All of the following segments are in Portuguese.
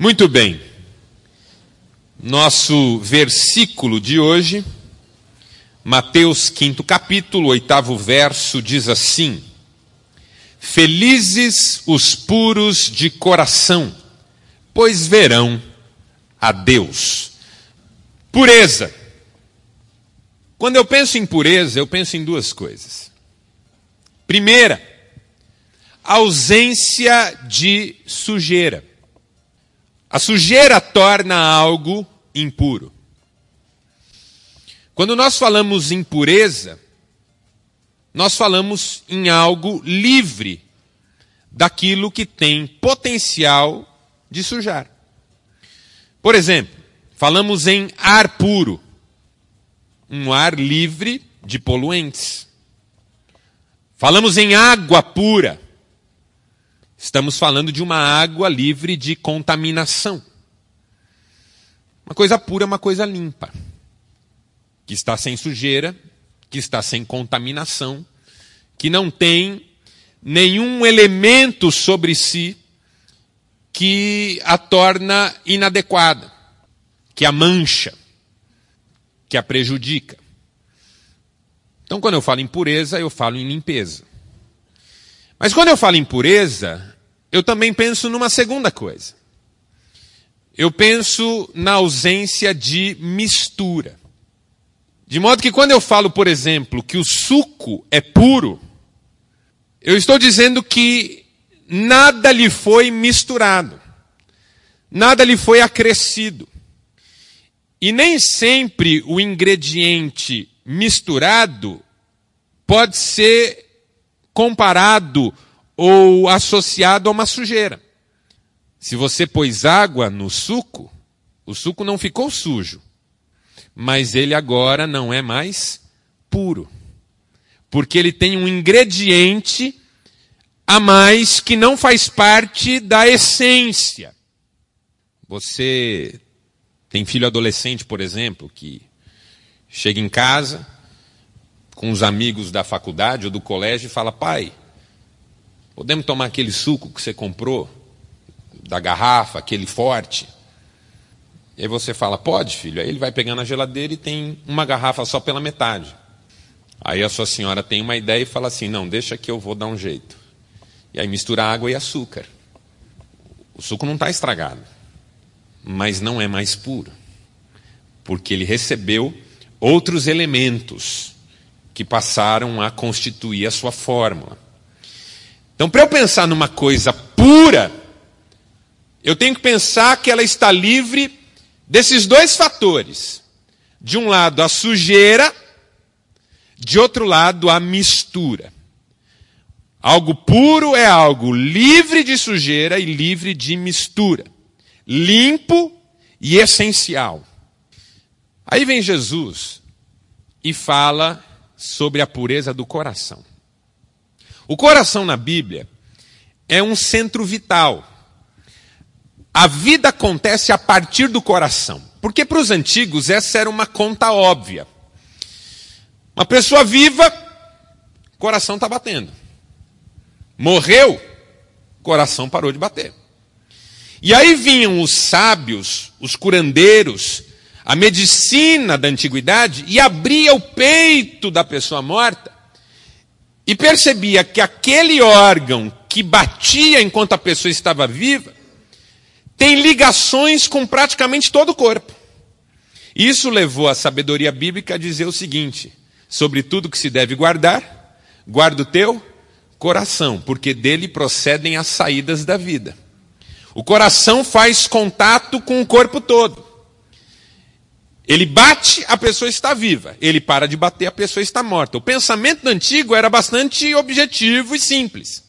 Muito bem. Nosso versículo de hoje, Mateus 5 capítulo, oitavo verso, diz assim: Felizes os puros de coração, pois verão a Deus. Pureza. Quando eu penso em pureza, eu penso em duas coisas. Primeira, ausência de sujeira. A sujeira torna algo impuro. Quando nós falamos em pureza, nós falamos em algo livre daquilo que tem potencial de sujar. Por exemplo, falamos em ar puro, um ar livre de poluentes. Falamos em água pura, Estamos falando de uma água livre de contaminação. Uma coisa pura é uma coisa limpa, que está sem sujeira, que está sem contaminação, que não tem nenhum elemento sobre si que a torna inadequada, que a mancha, que a prejudica. Então, quando eu falo em pureza, eu falo em limpeza. Mas quando eu falo em pureza, eu também penso numa segunda coisa. Eu penso na ausência de mistura. De modo que quando eu falo, por exemplo, que o suco é puro, eu estou dizendo que nada lhe foi misturado, nada lhe foi acrescido. E nem sempre o ingrediente misturado pode ser comparado ou associado a uma sujeira. Se você pôs água no suco, o suco não ficou sujo, mas ele agora não é mais puro. Porque ele tem um ingrediente a mais que não faz parte da essência. Você tem filho adolescente, por exemplo, que chega em casa, com os amigos da faculdade ou do colégio e fala: pai, podemos tomar aquele suco que você comprou, da garrafa, aquele forte? E aí você fala: pode, filho. Aí ele vai pegar na geladeira e tem uma garrafa só pela metade. Aí a sua senhora tem uma ideia e fala assim: não, deixa que eu vou dar um jeito. E aí mistura água e açúcar. O suco não está estragado, mas não é mais puro, porque ele recebeu outros elementos que passaram a constituir a sua fórmula. Então, para eu pensar numa coisa pura, eu tenho que pensar que ela está livre desses dois fatores. De um lado, a sujeira, de outro lado, a mistura. Algo puro é algo livre de sujeira e livre de mistura. Limpo e essencial. Aí vem Jesus e fala sobre a pureza do coração. O coração na Bíblia é um centro vital. A vida acontece a partir do coração. Porque para os antigos essa era uma conta óbvia. Uma pessoa viva, coração está batendo. Morreu, coração parou de bater. E aí vinham os sábios, os curandeiros, a medicina da antiguidade e abria o peito da pessoa morta e percebia que aquele órgão que batia enquanto a pessoa estava viva tem ligações com praticamente todo o corpo. Isso levou a sabedoria bíblica a dizer o seguinte: sobre tudo que se deve guardar, guarda o teu coração, porque dele procedem as saídas da vida. O coração faz contato com o corpo todo. Ele bate, a pessoa está viva. Ele para de bater, a pessoa está morta. O pensamento antigo era bastante objetivo e simples.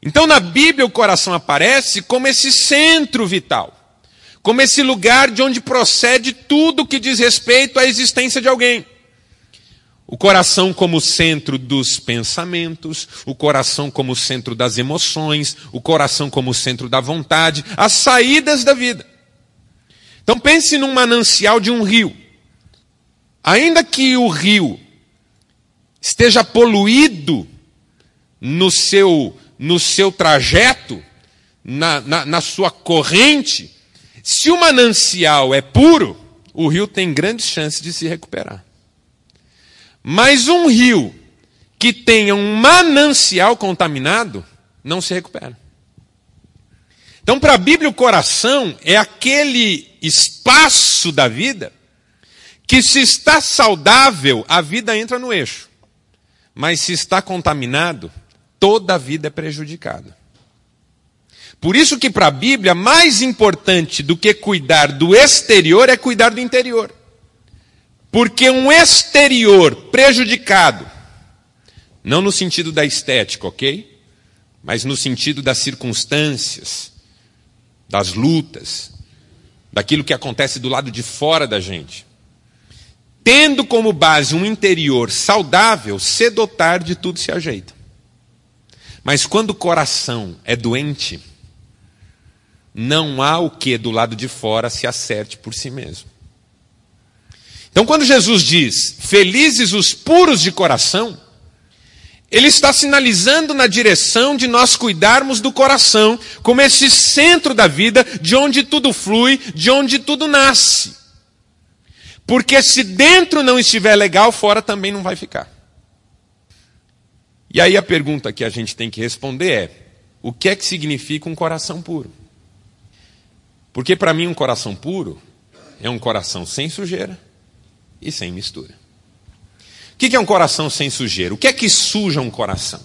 Então, na Bíblia, o coração aparece como esse centro vital, como esse lugar de onde procede tudo que diz respeito à existência de alguém. O coração como centro dos pensamentos, o coração como centro das emoções, o coração como centro da vontade, as saídas da vida. Então pense num manancial de um rio. Ainda que o rio esteja poluído no seu, no seu trajeto, na, na, na sua corrente, se o manancial é puro, o rio tem grandes chances de se recuperar. Mas um rio que tenha um manancial contaminado, não se recupera. Então, para a Bíblia, o coração é aquele espaço da vida que, se está saudável, a vida entra no eixo. Mas se está contaminado, toda a vida é prejudicada. Por isso que para a Bíblia, mais importante do que cuidar do exterior é cuidar do interior. Porque um exterior prejudicado, não no sentido da estética, ok? Mas no sentido das circunstâncias, das lutas, daquilo que acontece do lado de fora da gente. Tendo como base um interior saudável, cedo ou tarde tudo se ajeita. Mas quando o coração é doente, não há o que do lado de fora se acerte por si mesmo. Então, quando Jesus diz: Felizes os puros de coração, ele está sinalizando na direção de nós cuidarmos do coração como esse centro da vida, de onde tudo flui, de onde tudo nasce. Porque se dentro não estiver legal, fora também não vai ficar. E aí a pergunta que a gente tem que responder é: o que é que significa um coração puro? Porque para mim um coração puro é um coração sem sujeira e sem mistura. O que é um coração sem sujeira? O que é que suja um coração?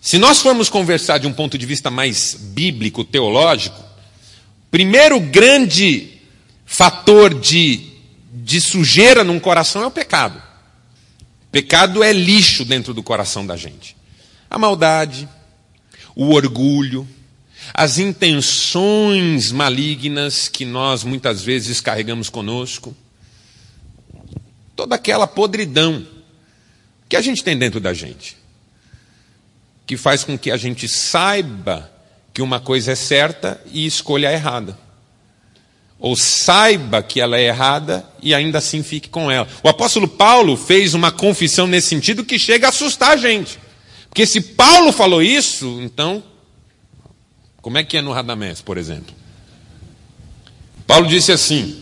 Se nós formos conversar de um ponto de vista mais bíblico, teológico, primeiro grande fator de, de sujeira num coração é o pecado. Pecado é lixo dentro do coração da gente. A maldade, o orgulho, as intenções malignas que nós muitas vezes carregamos conosco, toda aquela podridão que a gente tem dentro da gente, que faz com que a gente saiba que uma coisa é certa e escolha a errada. Ou saiba que ela é errada e ainda assim fique com ela. O apóstolo Paulo fez uma confissão nesse sentido que chega a assustar a gente. Porque se Paulo falou isso, então como é que é no Radamés, por exemplo? Paulo disse assim: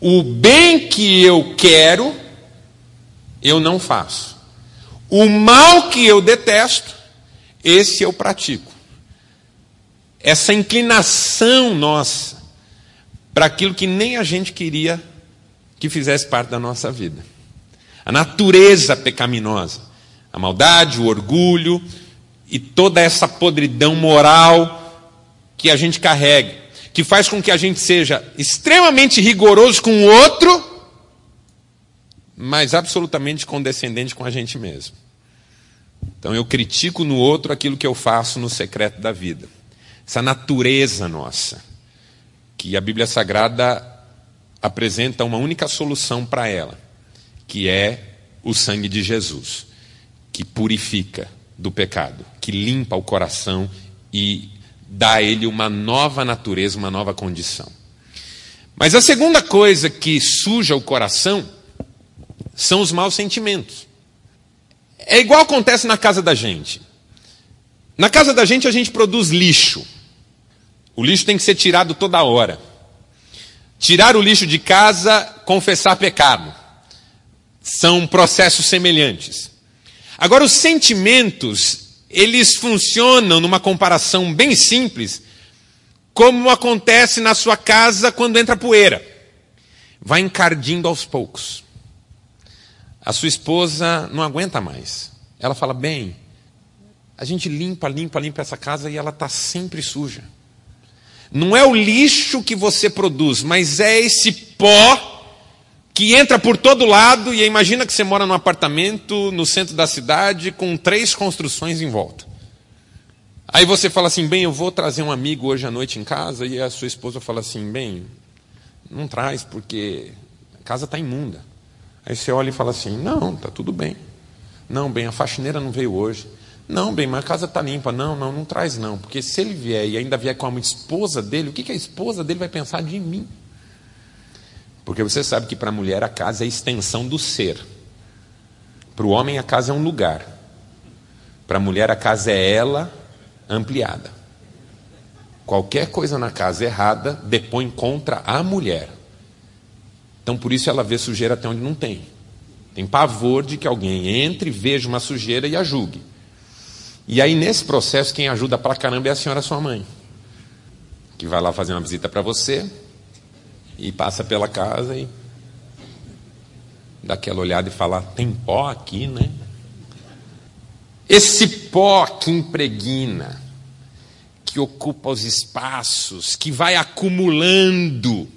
O bem que eu quero, eu não faço. O mal que eu detesto, esse eu pratico. Essa inclinação nossa para aquilo que nem a gente queria que fizesse parte da nossa vida. A natureza pecaminosa, a maldade, o orgulho, e toda essa podridão moral que a gente carrega, que faz com que a gente seja extremamente rigoroso com o outro, mas absolutamente condescendente com a gente mesmo. Então eu critico no outro aquilo que eu faço no secreto da vida. Essa natureza nossa, que a Bíblia Sagrada apresenta uma única solução para ela, que é o sangue de Jesus, que purifica, do pecado, que limpa o coração e dá a ele uma nova natureza, uma nova condição. Mas a segunda coisa que suja o coração são os maus sentimentos. É igual acontece na casa da gente. Na casa da gente a gente produz lixo. O lixo tem que ser tirado toda hora. Tirar o lixo de casa, confessar pecado. São processos semelhantes. Agora, os sentimentos, eles funcionam numa comparação bem simples, como acontece na sua casa quando entra poeira. Vai encardindo aos poucos. A sua esposa não aguenta mais. Ela fala: bem, a gente limpa, limpa, limpa essa casa e ela está sempre suja. Não é o lixo que você produz, mas é esse pó que entra por todo lado e imagina que você mora num apartamento no centro da cidade com três construções em volta. Aí você fala assim, bem, eu vou trazer um amigo hoje à noite em casa e a sua esposa fala assim, bem, não traz porque a casa está imunda. Aí você olha e fala assim, não, está tudo bem. Não, bem, a faxineira não veio hoje. Não, bem, mas a casa está limpa. Não, não, não traz não. Porque se ele vier e ainda vier com a esposa dele, o que, que a esposa dele vai pensar de mim? Porque você sabe que para a mulher a casa é a extensão do ser. Para o homem a casa é um lugar. Para a mulher a casa é ela ampliada. Qualquer coisa na casa errada depõe contra a mulher. Então por isso ela vê sujeira até onde não tem. Tem pavor de que alguém entre, veja uma sujeira e a julgue. E aí, nesse processo, quem ajuda pra caramba é a senhora sua mãe. Que vai lá fazer uma visita para você e passa pela casa e dá aquela olhada e fala: tem pó aqui, né? Esse pó que impregna, que ocupa os espaços, que vai acumulando,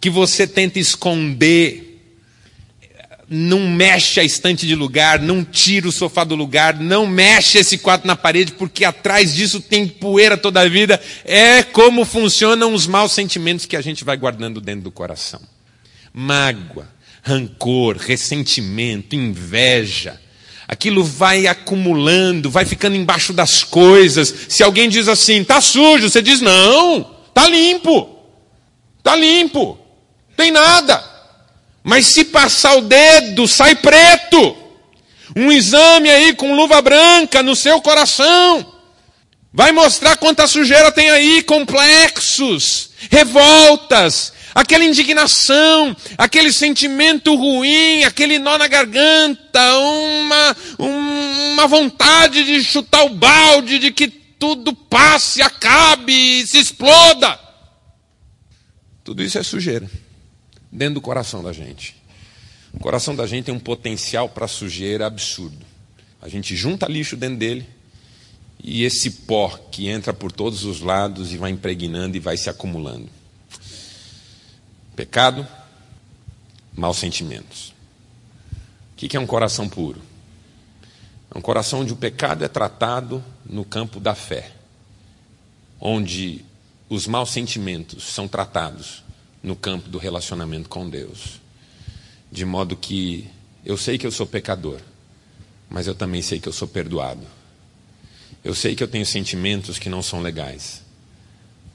que você tenta esconder, não mexe a estante de lugar, não tira o sofá do lugar, não mexe esse quadro na parede, porque atrás disso tem poeira toda a vida. É como funcionam os maus sentimentos que a gente vai guardando dentro do coração: mágoa, rancor, ressentimento, inveja. Aquilo vai acumulando, vai ficando embaixo das coisas. Se alguém diz assim, tá sujo, você diz não, tá limpo, tá limpo, tem nada. Mas se passar o dedo, sai preto. Um exame aí com luva branca no seu coração. Vai mostrar quanta sujeira tem aí, complexos, revoltas, aquela indignação, aquele sentimento ruim, aquele nó na garganta, uma, uma vontade de chutar o balde, de que tudo passe, acabe, se exploda. Tudo isso é sujeira dentro do coração da gente. O coração da gente tem um potencial para sujeira absurdo. A gente junta lixo dentro dele e esse pó que entra por todos os lados e vai impregnando e vai se acumulando. Pecado, maus sentimentos. O que é um coração puro? É um coração onde o pecado é tratado no campo da fé, onde os maus sentimentos são tratados no campo do relacionamento com Deus. De modo que eu sei que eu sou pecador, mas eu também sei que eu sou perdoado. Eu sei que eu tenho sentimentos que não são legais,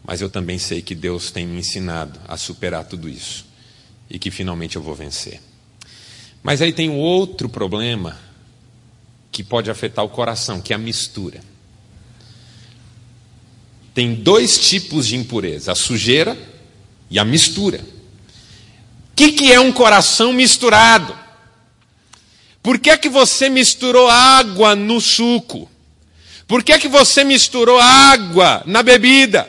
mas eu também sei que Deus tem me ensinado a superar tudo isso e que finalmente eu vou vencer. Mas aí tem um outro problema que pode afetar o coração, que é a mistura. Tem dois tipos de impureza: a sujeira e a mistura. O que, que é um coração misturado? Por que, que você misturou água no suco? Por que, que você misturou água na bebida?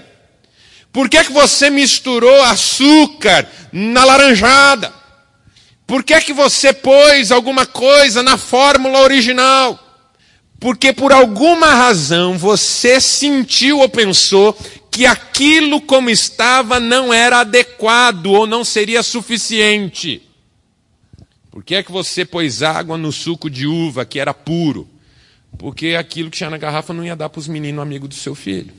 Por que, que você misturou açúcar na laranjada? Por que, que você pôs alguma coisa na fórmula original? Porque por alguma razão você sentiu ou pensou que aquilo como estava não era adequado ou não seria suficiente. Por que é que você pôs água no suco de uva que era puro? Porque aquilo que tinha na garrafa não ia dar para os meninos amigos do seu filho.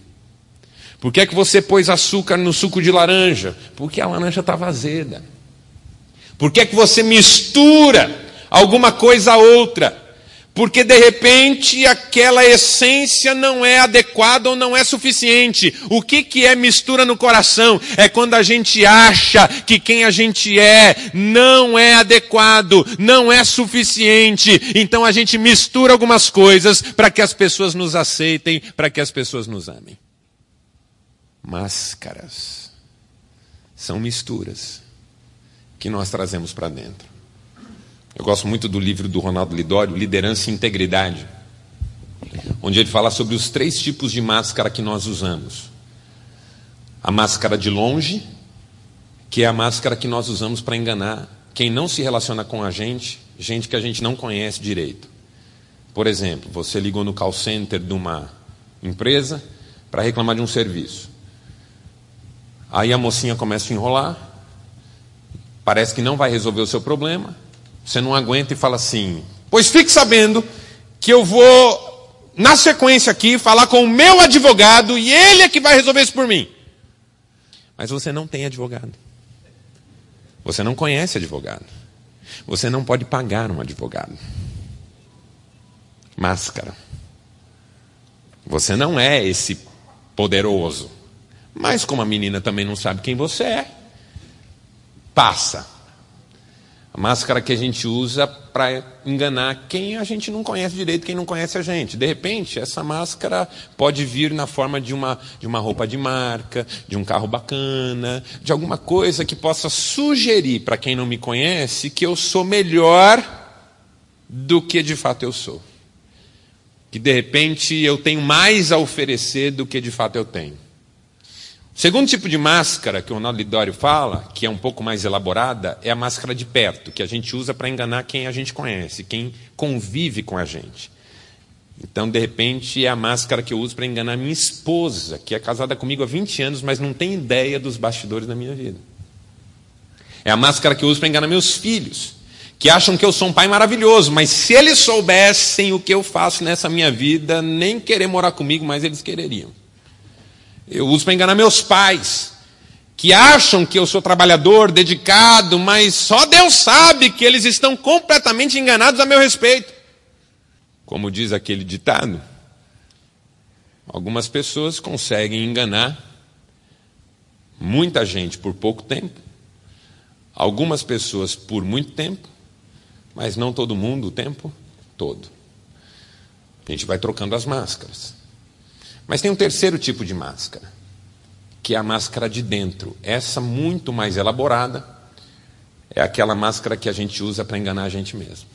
Por que é que você pôs açúcar no suco de laranja? Porque a laranja estava azeda. Por que é que você mistura alguma coisa a outra? Porque de repente aquela essência não é adequada ou não é suficiente. O que, que é mistura no coração? É quando a gente acha que quem a gente é não é adequado, não é suficiente. Então a gente mistura algumas coisas para que as pessoas nos aceitem, para que as pessoas nos amem. Máscaras são misturas que nós trazemos para dentro. Eu gosto muito do livro do Ronaldo Lidório, Liderança e Integridade, onde ele fala sobre os três tipos de máscara que nós usamos. A máscara de longe, que é a máscara que nós usamos para enganar quem não se relaciona com a gente, gente que a gente não conhece direito. Por exemplo, você ligou no call center de uma empresa para reclamar de um serviço. Aí a mocinha começa a enrolar, parece que não vai resolver o seu problema, você não aguenta e fala assim: Pois fique sabendo que eu vou, na sequência aqui, falar com o meu advogado e ele é que vai resolver isso por mim. Mas você não tem advogado. Você não conhece advogado. Você não pode pagar um advogado. Máscara. Você não é esse poderoso. Mas como a menina também não sabe quem você é, passa A máscara que a gente usa para enganar quem a gente não conhece direito, quem não conhece a gente. De repente, essa máscara pode vir na forma de uma, de uma roupa de marca, de um carro bacana, de alguma coisa que possa sugerir para quem não me conhece que eu sou melhor do que de fato eu sou. Que de repente eu tenho mais a oferecer do que de fato eu tenho. Segundo tipo de máscara que o Ronaldo Lidório fala, que é um pouco mais elaborada, é a máscara de perto, que a gente usa para enganar quem a gente conhece, quem convive com a gente. Então, de repente, é a máscara que eu uso para enganar minha esposa, que é casada comigo há 20 anos, mas não tem ideia dos bastidores da minha vida. É a máscara que eu uso para enganar meus filhos, que acham que eu sou um pai maravilhoso, mas se eles soubessem o que eu faço nessa minha vida, nem querer morar comigo, mas eles quereriam. Eu uso para enganar meus pais, que acham que eu sou trabalhador, dedicado, mas só Deus sabe que eles estão completamente enganados a meu respeito. Como diz aquele ditado, algumas pessoas conseguem enganar muita gente por pouco tempo, algumas pessoas por muito tempo, mas não todo mundo o tempo todo. A gente vai trocando as máscaras. Mas tem um terceiro tipo de máscara, que é a máscara de dentro. Essa muito mais elaborada é aquela máscara que a gente usa para enganar a gente mesmo.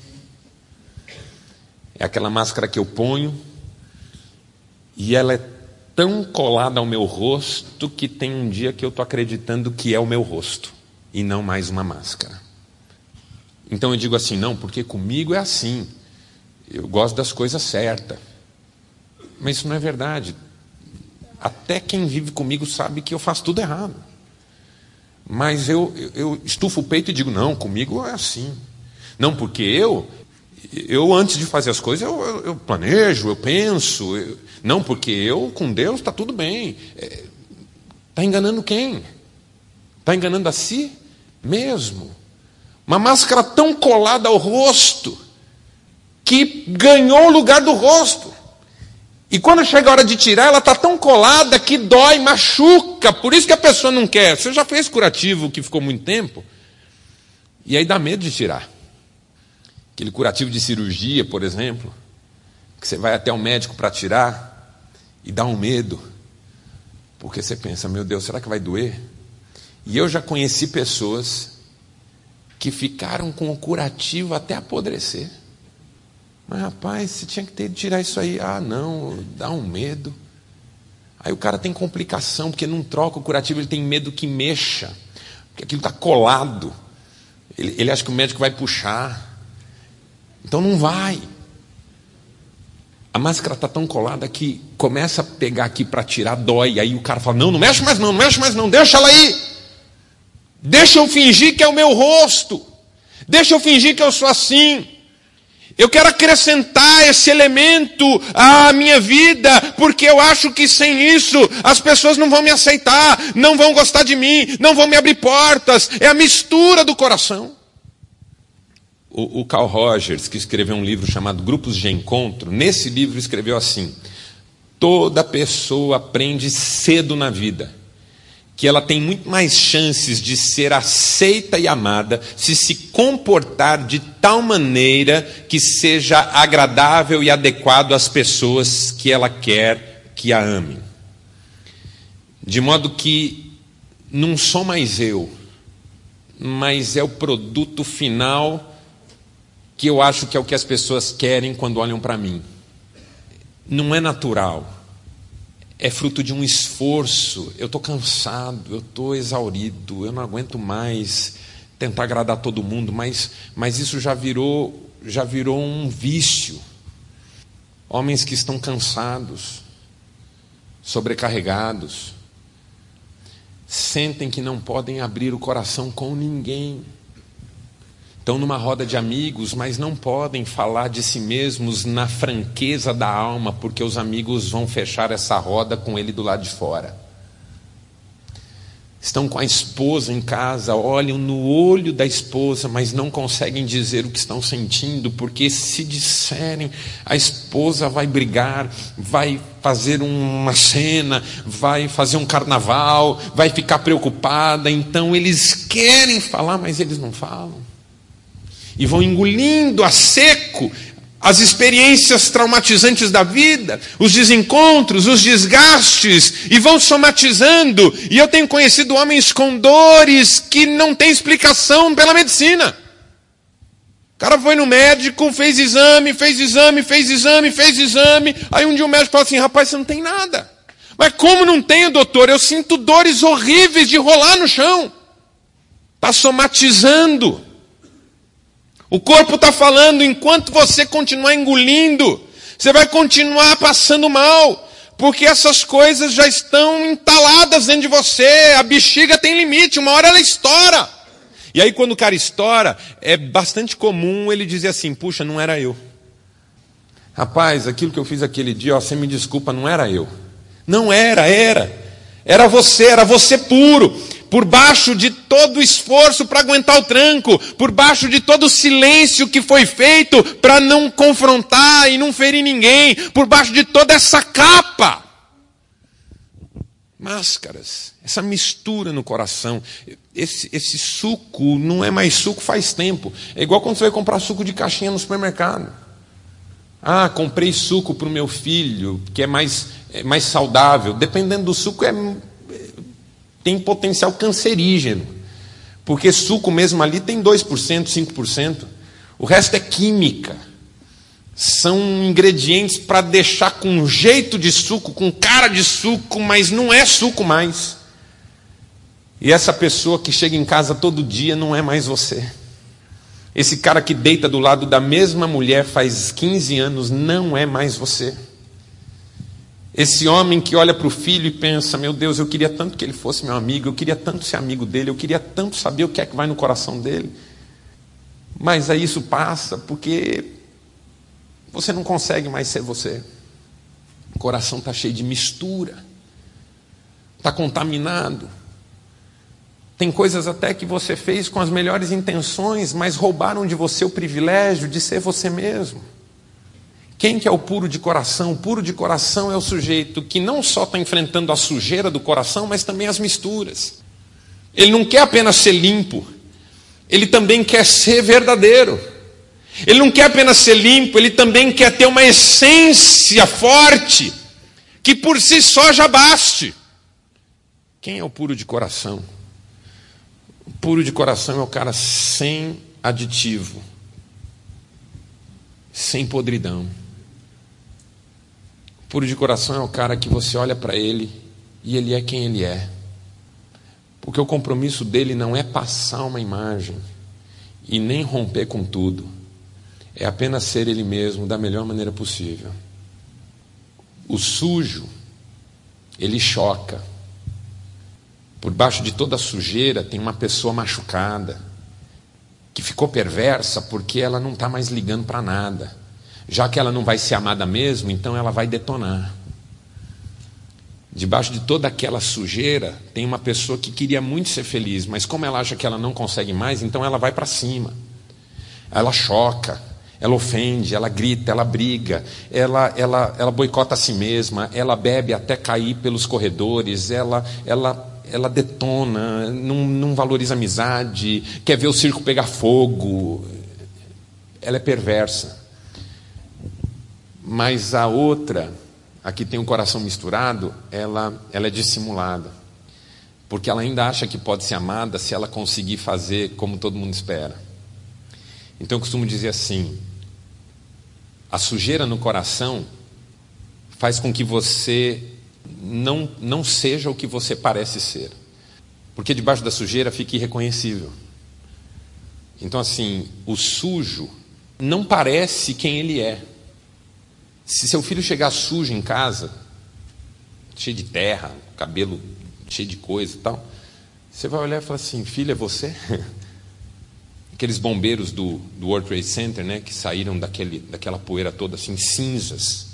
É aquela máscara que eu ponho e ela é tão colada ao meu rosto que tem um dia que eu estou acreditando que é o meu rosto e não mais uma máscara. Então eu digo assim, não, porque comigo é assim. Eu gosto das coisas certas. Mas isso não é verdade. Até quem vive comigo sabe que eu faço tudo errado. Mas eu, eu estufo o peito e digo: não, comigo é assim. Não, porque eu, eu antes de fazer as coisas, eu, eu, eu planejo, eu penso. Eu, não, porque eu com Deus está tudo bem. Está é, tá enganando quem? Está enganando a si mesmo. Uma máscara tão colada ao rosto que ganhou o lugar do rosto. E quando chega a hora de tirar, ela está tão colada que dói, machuca. Por isso que a pessoa não quer. Você já fez curativo que ficou muito tempo? E aí dá medo de tirar. Aquele curativo de cirurgia, por exemplo, que você vai até o médico para tirar e dá um medo. Porque você pensa, meu Deus, será que vai doer? E eu já conheci pessoas que ficaram com o curativo até apodrecer. Mas rapaz, você tinha que ter de tirar isso aí. Ah, não, dá um medo. Aí o cara tem complicação, porque não troca o curativo, ele tem medo que mexa, porque aquilo está colado. Ele, ele acha que o médico vai puxar. Então não vai. A máscara está tão colada que começa a pegar aqui para tirar, dói. Aí o cara fala: Não, não mexe mais não, não mexe mais não, deixa ela aí. Deixa eu fingir que é o meu rosto. Deixa eu fingir que eu sou assim. Eu quero acrescentar esse elemento à minha vida, porque eu acho que sem isso as pessoas não vão me aceitar, não vão gostar de mim, não vão me abrir portas. É a mistura do coração. O, o Carl Rogers, que escreveu um livro chamado Grupos de Encontro, nesse livro escreveu assim: toda pessoa aprende cedo na vida que ela tem muito mais chances de ser aceita e amada se se comportar de tal maneira que seja agradável e adequado às pessoas que ela quer que a amem. De modo que não sou mais eu, mas é o produto final que eu acho que é o que as pessoas querem quando olham para mim. Não é natural é fruto de um esforço. Eu estou cansado, eu estou exaurido, eu não aguento mais tentar agradar todo mundo, mas, mas isso já virou, já virou um vício. Homens que estão cansados, sobrecarregados, sentem que não podem abrir o coração com ninguém. Estão numa roda de amigos, mas não podem falar de si mesmos na franqueza da alma, porque os amigos vão fechar essa roda com ele do lado de fora. Estão com a esposa em casa, olham no olho da esposa, mas não conseguem dizer o que estão sentindo, porque se disserem, a esposa vai brigar, vai fazer uma cena, vai fazer um carnaval, vai ficar preocupada. Então eles querem falar, mas eles não falam. E vão engolindo a seco as experiências traumatizantes da vida, os desencontros, os desgastes, e vão somatizando. E eu tenho conhecido homens com dores que não têm explicação pela medicina. O cara foi no médico, fez exame, fez exame, fez exame, fez exame. Aí um dia o médico fala assim: rapaz, você não tem nada. Mas como não tenho, doutor? Eu sinto dores horríveis de rolar no chão. Está somatizando. O corpo está falando, enquanto você continuar engolindo, você vai continuar passando mal, porque essas coisas já estão entaladas dentro de você, a bexiga tem limite, uma hora ela estoura. E aí, quando o cara estoura, é bastante comum ele dizer assim: puxa, não era eu. Rapaz, aquilo que eu fiz aquele dia, ó, você me desculpa, não era eu. Não era, era. Era você, era você puro por baixo de todo o esforço para aguentar o tranco, por baixo de todo o silêncio que foi feito para não confrontar e não ferir ninguém, por baixo de toda essa capa. Máscaras, essa mistura no coração. Esse, esse suco não é mais suco faz tempo. É igual quando você vai comprar suco de caixinha no supermercado. Ah, comprei suco para o meu filho, que é mais, é mais saudável. Dependendo do suco, é tem potencial cancerígeno. Porque suco mesmo ali tem 2%, 5%. O resto é química. São ingredientes para deixar com jeito de suco, com cara de suco, mas não é suco mais. E essa pessoa que chega em casa todo dia não é mais você. Esse cara que deita do lado da mesma mulher faz 15 anos não é mais você. Esse homem que olha para o filho e pensa: Meu Deus, eu queria tanto que ele fosse meu amigo, eu queria tanto ser amigo dele, eu queria tanto saber o que é que vai no coração dele. Mas aí isso passa porque você não consegue mais ser você. O coração está cheio de mistura, está contaminado. Tem coisas até que você fez com as melhores intenções, mas roubaram de você o privilégio de ser você mesmo. Quem que é o puro de coração? O puro de coração é o sujeito que não só está enfrentando a sujeira do coração, mas também as misturas. Ele não quer apenas ser limpo, ele também quer ser verdadeiro. Ele não quer apenas ser limpo, ele também quer ter uma essência forte, que por si só já baste. Quem é o puro de coração? O puro de coração é o cara sem aditivo, sem podridão. Puro de coração é o cara que você olha para ele e ele é quem ele é. Porque o compromisso dele não é passar uma imagem e nem romper com tudo. É apenas ser ele mesmo da melhor maneira possível. O sujo, ele choca. Por baixo de toda sujeira tem uma pessoa machucada, que ficou perversa porque ela não está mais ligando para nada. Já que ela não vai ser amada mesmo, então ela vai detonar. Debaixo de toda aquela sujeira, tem uma pessoa que queria muito ser feliz, mas como ela acha que ela não consegue mais, então ela vai para cima. Ela choca, ela ofende, ela grita, ela briga, ela, ela, ela boicota a si mesma, ela bebe até cair pelos corredores, ela, ela, ela detona, não, não valoriza amizade, quer ver o circo pegar fogo. Ela é perversa. Mas a outra, a que tem o coração misturado, ela, ela é dissimulada. Porque ela ainda acha que pode ser amada se ela conseguir fazer como todo mundo espera. Então eu costumo dizer assim: a sujeira no coração faz com que você não, não seja o que você parece ser. Porque debaixo da sujeira fica irreconhecível. Então, assim, o sujo não parece quem ele é. Se seu filho chegar sujo em casa, cheio de terra, cabelo cheio de coisa e tal, você vai olhar e falar assim: filho, é você? Aqueles bombeiros do, do World Trade Center, né, que saíram daquele, daquela poeira toda assim, cinzas,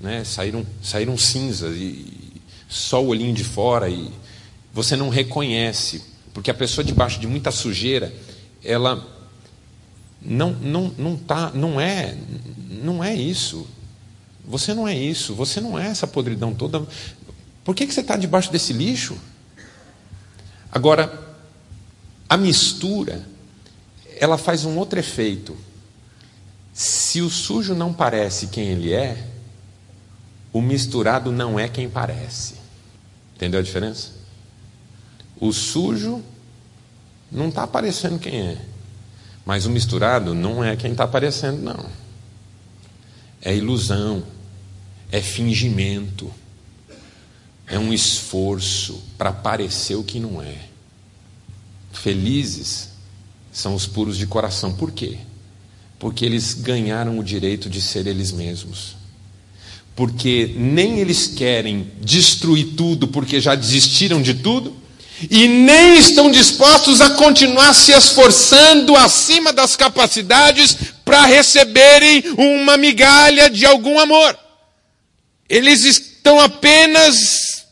né, saíram, saíram cinzas e só o olhinho de fora e você não reconhece, porque a pessoa debaixo de muita sujeira, ela não não não tá, não é não é isso. Você não é isso, você não é essa podridão toda. Por que, que você está debaixo desse lixo? Agora, a mistura ela faz um outro efeito. Se o sujo não parece quem ele é, o misturado não é quem parece. Entendeu a diferença? O sujo não está parecendo quem é, mas o misturado não é quem está parecendo, não. É ilusão, é fingimento, é um esforço para parecer o que não é. Felizes são os puros de coração. Por quê? Porque eles ganharam o direito de ser eles mesmos. Porque nem eles querem destruir tudo porque já desistiram de tudo, e nem estão dispostos a continuar se esforçando acima das capacidades para receberem uma migalha de algum amor. Eles estão apenas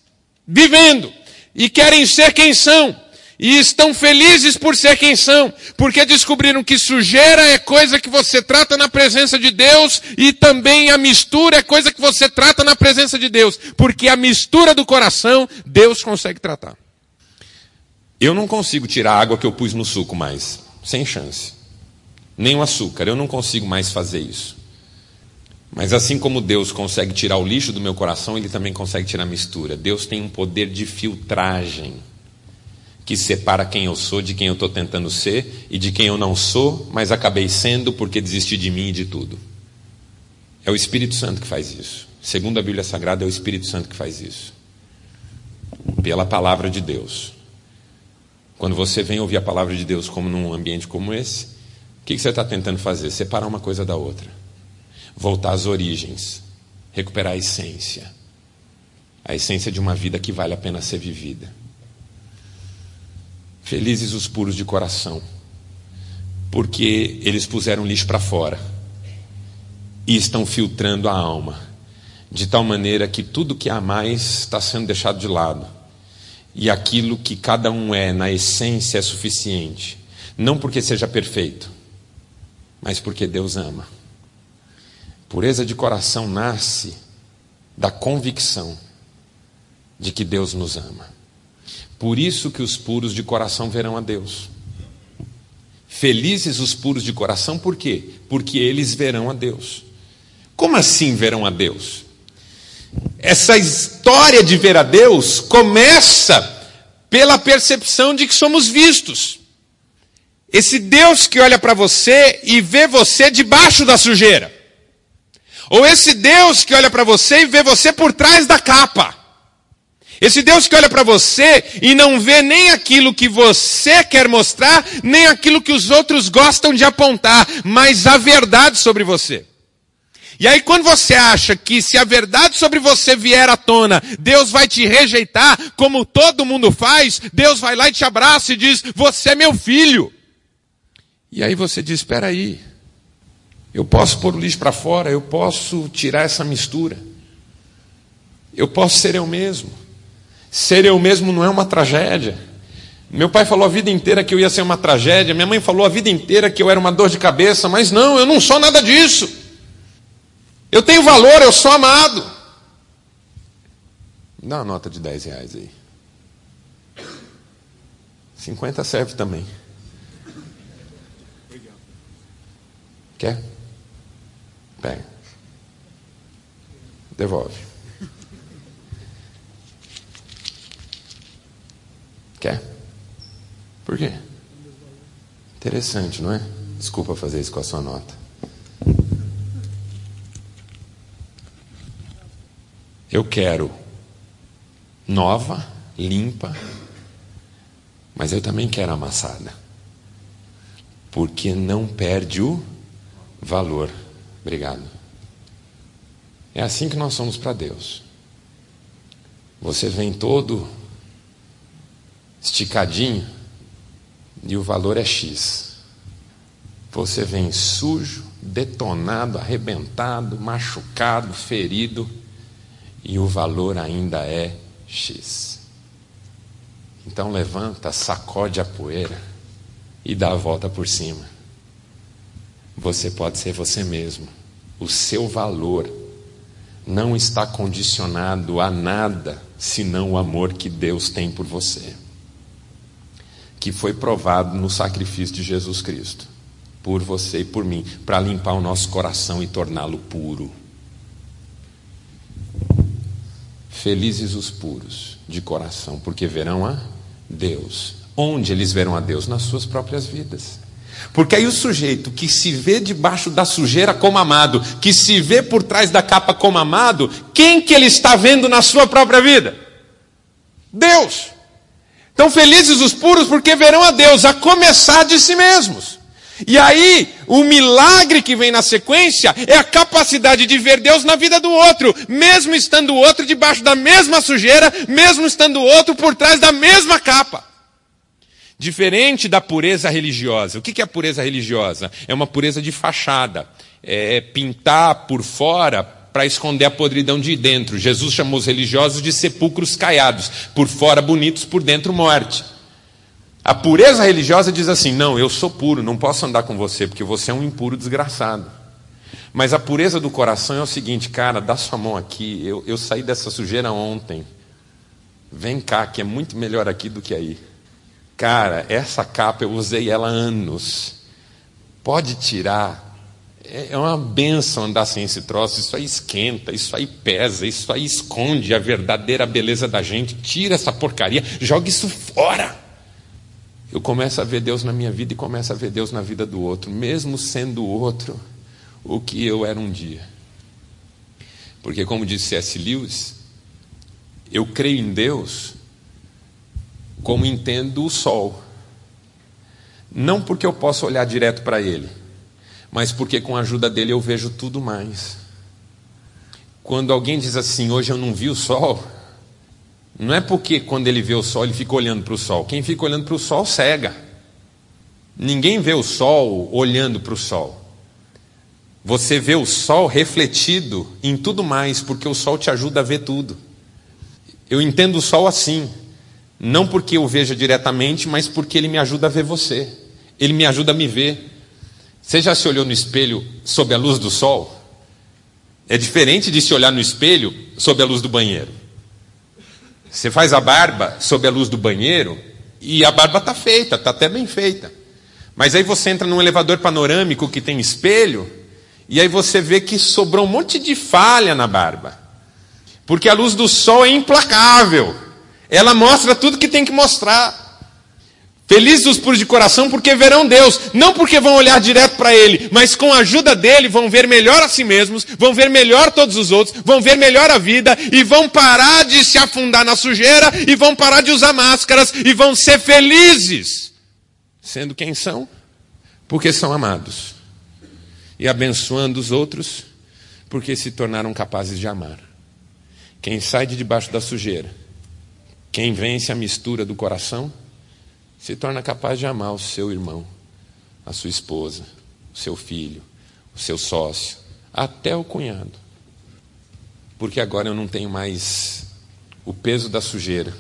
vivendo e querem ser quem são. E estão felizes por ser quem são, porque descobriram que sujeira é coisa que você trata na presença de Deus e também a mistura é coisa que você trata na presença de Deus, porque a mistura do coração Deus consegue tratar. Eu não consigo tirar a água que eu pus no suco mais, sem chance. Nem o açúcar, eu não consigo mais fazer isso. Mas assim como Deus consegue tirar o lixo do meu coração, Ele também consegue tirar a mistura. Deus tem um poder de filtragem que separa quem eu sou de quem eu estou tentando ser e de quem eu não sou, mas acabei sendo porque desisti de mim e de tudo. É o Espírito Santo que faz isso. Segundo a Bíblia Sagrada, é o Espírito Santo que faz isso. Pela palavra de Deus. Quando você vem ouvir a palavra de Deus como num ambiente como esse, o que você está tentando fazer? Separar uma coisa da outra voltar às origens, recuperar a essência, a essência de uma vida que vale a pena ser vivida. Felizes os puros de coração, porque eles puseram lixo para fora e estão filtrando a alma, de tal maneira que tudo que há mais está sendo deixado de lado. E aquilo que cada um é na essência é suficiente, não porque seja perfeito, mas porque Deus ama. Pureza de coração nasce da convicção de que Deus nos ama. Por isso que os puros de coração verão a Deus. Felizes os puros de coração, por quê? Porque eles verão a Deus. Como assim verão a Deus? Essa história de ver a Deus começa pela percepção de que somos vistos. Esse Deus que olha para você e vê você debaixo da sujeira. Ou esse Deus que olha para você e vê você por trás da capa. Esse Deus que olha para você e não vê nem aquilo que você quer mostrar, nem aquilo que os outros gostam de apontar, mas a verdade sobre você. E aí, quando você acha que se a verdade sobre você vier à tona, Deus vai te rejeitar, como todo mundo faz, Deus vai lá e te abraça e diz: Você é meu filho. E aí você diz: Espera aí. Eu posso pôr o lixo para fora, eu posso tirar essa mistura. Eu posso ser eu mesmo. Ser eu mesmo não é uma tragédia. Meu pai falou a vida inteira que eu ia ser uma tragédia, minha mãe falou a vida inteira que eu era uma dor de cabeça, mas não, eu não sou nada disso. Eu tenho valor, eu sou amado. Dá uma nota de 10 reais aí. 50 serve também. Quer? Pega. Devolve. Quer? Por quê? Interessante, não é? Desculpa fazer isso com a sua nota. Eu quero nova, limpa, mas eu também quero amassada. Porque não perde o valor. Obrigado. É assim que nós somos para Deus. Você vem todo esticadinho e o valor é X. Você vem sujo, detonado, arrebentado, machucado, ferido e o valor ainda é X. Então levanta, sacode a poeira e dá a volta por cima. Você pode ser você mesmo. O seu valor não está condicionado a nada senão o amor que Deus tem por você, que foi provado no sacrifício de Jesus Cristo. por você e por mim, para limpar o nosso coração e torná-lo puro. Felizes os puros de coração, porque verão a Deus. Onde eles verão a Deus? Nas suas próprias vidas. Porque aí o sujeito que se vê debaixo da sujeira como amado, que se vê por trás da capa como amado, quem que ele está vendo na sua própria vida? Deus. Então felizes os puros porque verão a Deus, a começar de si mesmos. E aí, o milagre que vem na sequência é a capacidade de ver Deus na vida do outro, mesmo estando o outro debaixo da mesma sujeira, mesmo estando o outro por trás da mesma capa. Diferente da pureza religiosa. O que é a pureza religiosa? É uma pureza de fachada. É pintar por fora para esconder a podridão de dentro. Jesus chamou os religiosos de sepulcros caiados, por fora bonitos, por dentro morte. A pureza religiosa diz assim: não, eu sou puro, não posso andar com você, porque você é um impuro desgraçado. Mas a pureza do coração é o seguinte, cara, dá sua mão aqui, eu, eu saí dessa sujeira ontem. Vem cá, que é muito melhor aqui do que aí. Cara, essa capa eu usei ela há anos. Pode tirar. É, é uma benção andar sem esse troço. Isso aí esquenta, isso aí pesa, isso aí esconde a verdadeira beleza da gente. Tira essa porcaria, joga isso fora. Eu começo a ver Deus na minha vida e começo a ver Deus na vida do outro, mesmo sendo o outro o que eu era um dia. Porque, como disse C.S. Lewis, eu creio em Deus como entendo o sol. Não porque eu possa olhar direto para ele, mas porque com a ajuda dele eu vejo tudo mais. Quando alguém diz assim, hoje eu não vi o sol, não é porque quando ele vê o sol ele fica olhando para o sol. Quem fica olhando para o sol cega. Ninguém vê o sol olhando para o sol. Você vê o sol refletido em tudo mais, porque o sol te ajuda a ver tudo. Eu entendo o sol assim. Não porque eu veja diretamente, mas porque ele me ajuda a ver você. Ele me ajuda a me ver. Você já se olhou no espelho sob a luz do sol? É diferente de se olhar no espelho sob a luz do banheiro. Você faz a barba sob a luz do banheiro e a barba está feita, está até bem feita. Mas aí você entra num elevador panorâmico que tem espelho e aí você vê que sobrou um monte de falha na barba. Porque a luz do sol é implacável. Ela mostra tudo que tem que mostrar. Felizes os puros de coração porque verão Deus, não porque vão olhar direto para Ele, mas com a ajuda dele vão ver melhor a si mesmos, vão ver melhor todos os outros, vão ver melhor a vida e vão parar de se afundar na sujeira e vão parar de usar máscaras e vão ser felizes, sendo quem são, porque são amados e abençoando os outros porque se tornaram capazes de amar. Quem sai de debaixo da sujeira quem vence a mistura do coração se torna capaz de amar o seu irmão, a sua esposa, o seu filho, o seu sócio, até o cunhado. Porque agora eu não tenho mais o peso da sujeira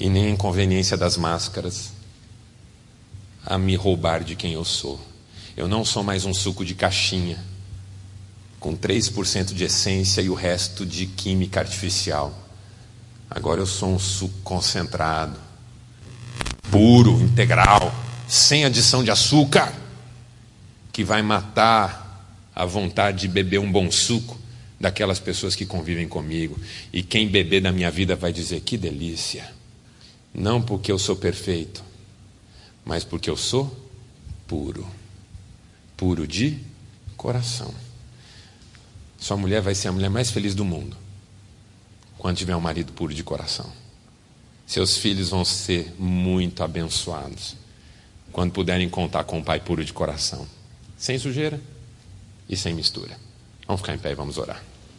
e nem a inconveniência das máscaras a me roubar de quem eu sou. Eu não sou mais um suco de caixinha com 3% de essência e o resto de química artificial. Agora eu sou um suco concentrado, puro, integral, sem adição de açúcar, que vai matar a vontade de beber um bom suco daquelas pessoas que convivem comigo. E quem beber da minha vida vai dizer: que delícia. Não porque eu sou perfeito, mas porque eu sou puro. Puro de coração. Sua mulher vai ser a mulher mais feliz do mundo quando tiver um marido puro de coração. Seus filhos vão ser muito abençoados quando puderem contar com um pai puro de coração, sem sujeira e sem mistura. Vamos ficar em pé e vamos orar.